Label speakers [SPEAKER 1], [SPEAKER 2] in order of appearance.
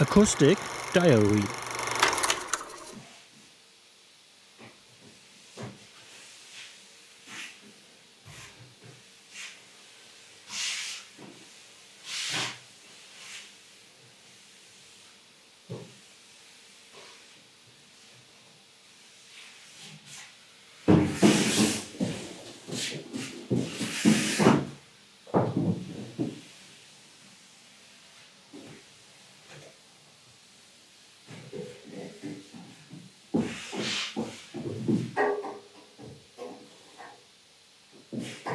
[SPEAKER 1] Acoustic Diary you